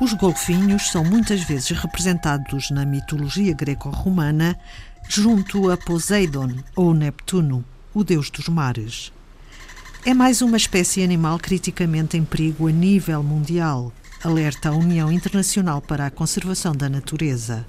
Os golfinhos são muitas vezes representados na mitologia greco-romana junto a Poseidon ou Neptuno, o deus dos mares. É mais uma espécie animal criticamente em perigo a nível mundial, alerta a União Internacional para a Conservação da Natureza,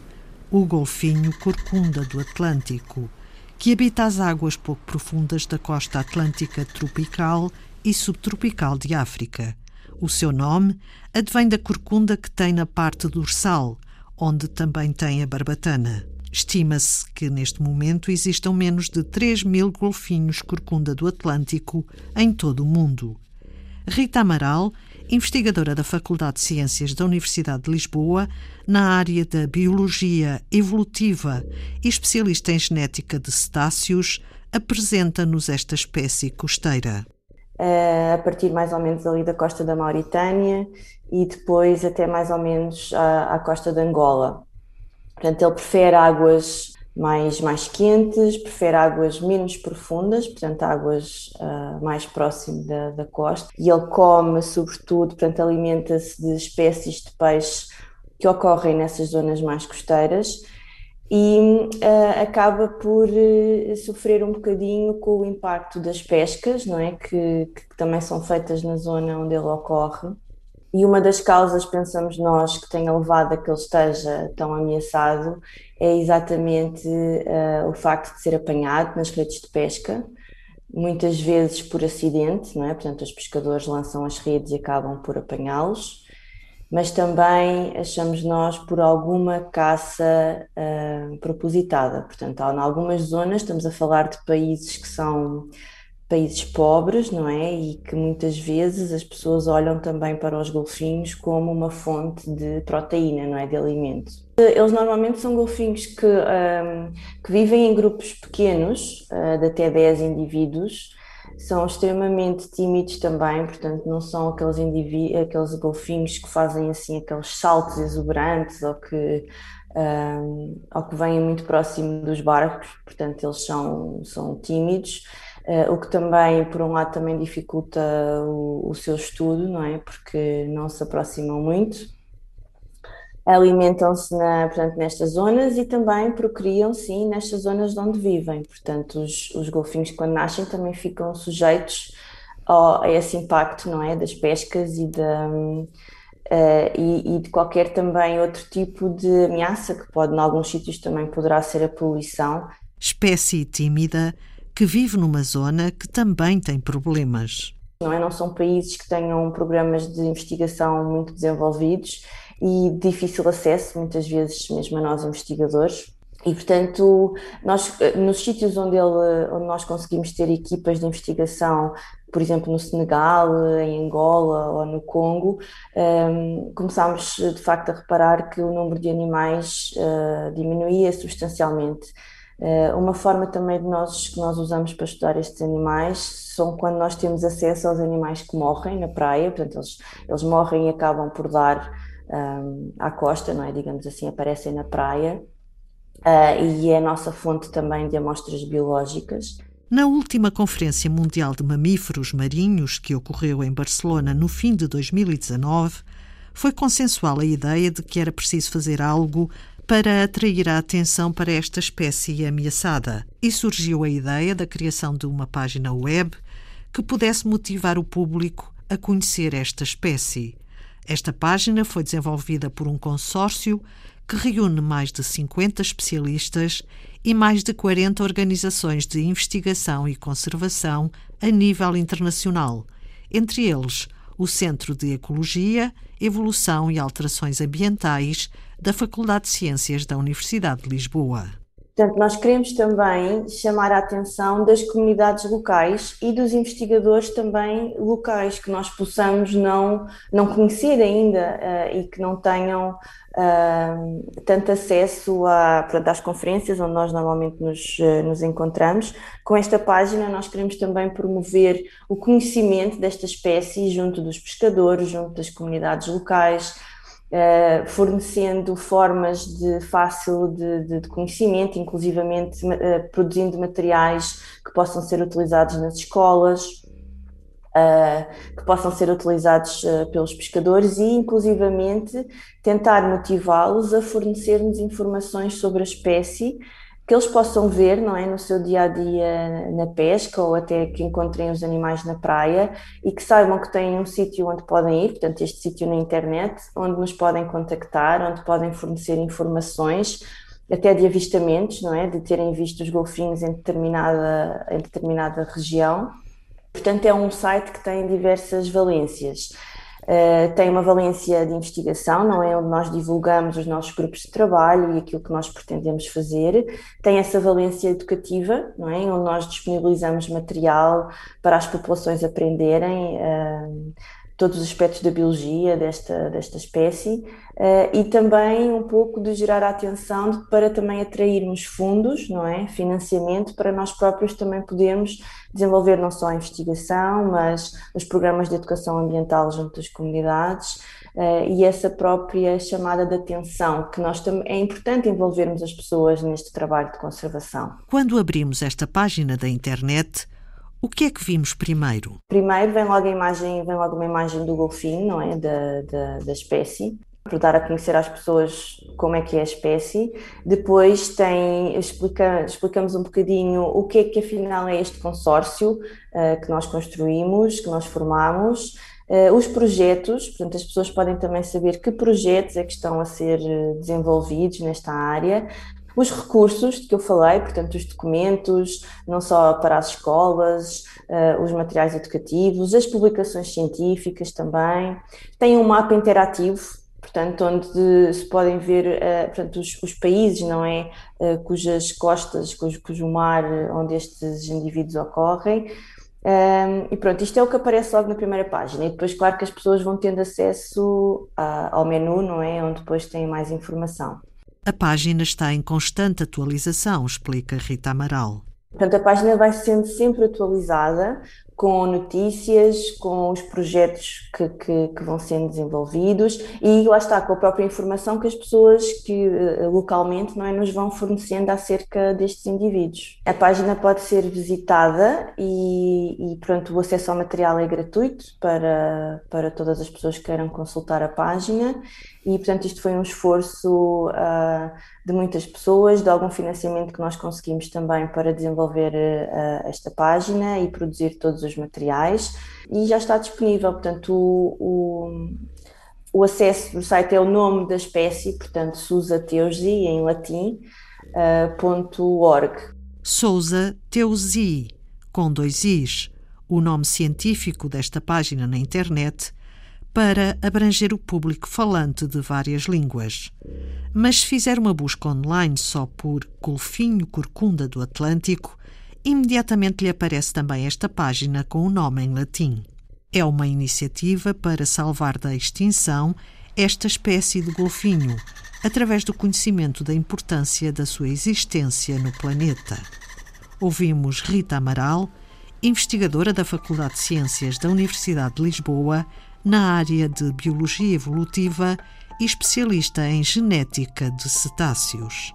o golfinho corcunda do Atlântico, que habita as águas pouco profundas da costa atlântica tropical e subtropical de África. O seu nome advém da corcunda que tem na parte dorsal, onde também tem a barbatana. Estima-se que neste momento existam menos de 3 mil golfinhos corcunda do Atlântico em todo o mundo. Rita Amaral, investigadora da Faculdade de Ciências da Universidade de Lisboa, na área da biologia evolutiva e especialista em genética de cetáceos, apresenta-nos esta espécie costeira. Eh, a partir mais ou menos ali da costa da Mauritânia e depois até mais ou menos à, à costa de Angola. Portanto, ele prefere águas mais, mais quentes, prefere águas menos profundas, portanto, águas uh, mais próximo da, da costa. E ele come, sobretudo, portanto, alimenta-se de espécies de peixe que ocorrem nessas zonas mais costeiras e uh, acaba por uh, sofrer um bocadinho com o impacto das pescas, não é? Que, que, também são feitas na zona onde ele ocorre. E uma das causas, pensamos nós, que tenha levado a que ele esteja tão ameaçado é exatamente uh, o facto de ser apanhado nas redes de pesca, muitas vezes por acidente, não é? Portanto, os pescadores lançam as redes e acabam por apanhá-los mas também achamos nós por alguma caça uh, propositada. Portanto, em algumas zonas estamos a falar de países que são países pobres, não é? E que muitas vezes as pessoas olham também para os golfinhos como uma fonte de proteína, não é? De alimento. Eles normalmente são golfinhos que, um, ah, que vivem em grupos pequenos, uh, de até 10 indivíduos, são extremamente tímidos também, portanto não são aqueles, aqueles golfinhos que fazem assim aqueles saltos exuberantes ou que, um, ou que vêm muito próximo dos barcos, portanto eles são, são tímidos, uh, o que também, por um lado, também dificulta o, o seu estudo, não é? Porque não se aproximam muito alimentam-se portanto, nestas zonas e também procriam, sim, nestas zonas onde vivem. Portanto, os, os golfinhos, quando nascem, também ficam sujeitos ao, a esse impacto, não é? Das pescas e, da, uh, e, e, de qualquer também outro tipo de ameaça, que pode, em alguns sítios, também poderá ser a poluição. Espécie tímida que vive numa zona que também tem problemas. Não, é? não são países que tenham programas de investigação muito desenvolvidos e difícil acesso, muitas vezes mesmo a nós investigadores. E, portanto, nós, nos sítios onde, ele, onde nós conseguimos ter equipas de investigação, por exemplo, no Senegal, em Angola ou no Congo, um, começámos de facto a reparar que o número de animais uh, diminuía substancialmente. Uh, uma forma também de nós, que nós usamos para estudar estes animais são quando nós temos acesso aos animais que morrem na praia, portanto, eles, eles morrem e acabam por dar um, à costa, não é? Digamos assim, aparecem na praia uh, e é a nossa fonte também de amostras biológicas. Na última Conferência Mundial de Mamíferos Marinhos, que ocorreu em Barcelona no fim de 2019, foi consensual a ideia de que era preciso fazer algo para atrair a atenção para esta espécie ameaçada. E surgiu a ideia da criação de uma página web que pudesse motivar o público a conhecer esta espécie. Esta página foi desenvolvida por um consórcio que reúne mais de 50 especialistas e mais de 40 organizações de investigação e conservação a nível internacional, entre eles o Centro de Ecologia, Evolução e Alterações Ambientais da Faculdade de Ciências da Universidade de Lisboa. Portanto, nós queremos também chamar a atenção das comunidades locais e dos investigadores também locais que nós possamos não, não conhecer ainda uh, e que não tenham uh, tanto acesso a, portanto, às conferências onde nós normalmente nos, uh, nos encontramos. Com esta página, nós queremos também promover o conhecimento desta espécie junto dos pescadores, junto das comunidades locais Uh, fornecendo formas de fácil de, de, de conhecimento, inclusivamente uh, produzindo materiais que possam ser utilizados nas escolas. uh, que possam ser utilizados pelos pescadores e, inclusivamente, tentar motivá-los a fornecer-nos informações sobre a espécie que eles possam ver, não é, no seu dia a dia na pesca ou até que encontrem os animais na praia e que saibam que têm um sítio onde podem ir, portanto, este sítio na internet, onde nos podem contactar, onde podem fornecer informações, até de avistamentos, não é, de terem visto os golfinhos em determinada, em determinada região. Portanto, é um site que tem diversas valências. Uh, tem uma valência de investigação, não é? Onde nós divulgamos os nossos grupos de trabalho e aquilo que nós pretendemos fazer. Tem essa valência educativa, não é? Onde nós disponibilizamos material para as populações aprenderem. Uh, todos os aspectos da biologia desta, desta espécie uh, e também um pouco de gerar a atenção de, para também atrairmos fundos, não é? Financiamento para nós próprios também podermos desenvolver não só a investigação, mas os programas de educação ambiental junto das comunidades uh, e essa própria chamada de atenção, que nós é importante envolvermos as pessoas neste trabalho de conservação. Quando abrimos esta página da internet, o que é que vimos primeiro? Primeiro vem logo a imagem, vem logo uma imagem do golfinho, não é? Da, da, da espécie, para dar a conhecer às pessoas como é que é a espécie. Depois tem, explica, explicamos um bocadinho o que é que afinal é este consórcio uh, que nós construímos, que nós formamos. Uh, os projetos, portanto, as pessoas podem também saber que projetos é que estão a ser eh, desenvolvidos nesta área, os recursos de que eu falei, portanto, os documentos, não só para as escolas, uh, os materiais educativos, as publicações científicas também. Tem um mapa interativo, portanto, onde se podem ver uh, portanto, os, os, países, não é? Uh, cujas costas, cujo, cujo mar onde estes indivíduos ocorrem. Um, e pronto, isto é o que aparece logo na primeira página. E depois, claro que as pessoas vão tendo acesso a, ao menu, não é? Onde depois têm mais informação. A página está em constante atualização, explica Rita Amaral. Portanto, a página vai sendo sempre atualizada com notícias, com os projetos que, que, que, vão sendo desenvolvidos e lá está, com a própria informação que as pessoas que eh, localmente não é, nos vão fornecendo acerca destes indivíduos. A página pode ser visitada e, e pronto, o acesso ao material é gratuito para, para todas as pessoas que queiram consultar a página e portanto isto foi um esforço uh, de muitas pessoas, de algum financiamento que nós conseguimos também para desenvolver uh, esta página e produzir todos materiais e já está disponível, portanto o, o, o acesso do site é o nome da espécie, portanto Sousa Teusi em latim, uh, ponto .org. Sousa Teusi, com dois i's, o nome científico desta página na internet para abranger o público falante de várias línguas. Mas se fizer uma busca online só por Golfinho Corcunda do Atlântico, imediatamente lhe aparece também esta página com o nome em latim. É uma iniciativa para salvar da extinção esta espécie de golfinho, através do conhecimento da importância da sua existência no planeta. Ouvimos Rita Amaral, investigadora da Faculdade de Ciências da Universidade de Lisboa, na área de biologia evolutiva e especialista em genética de cetáceos.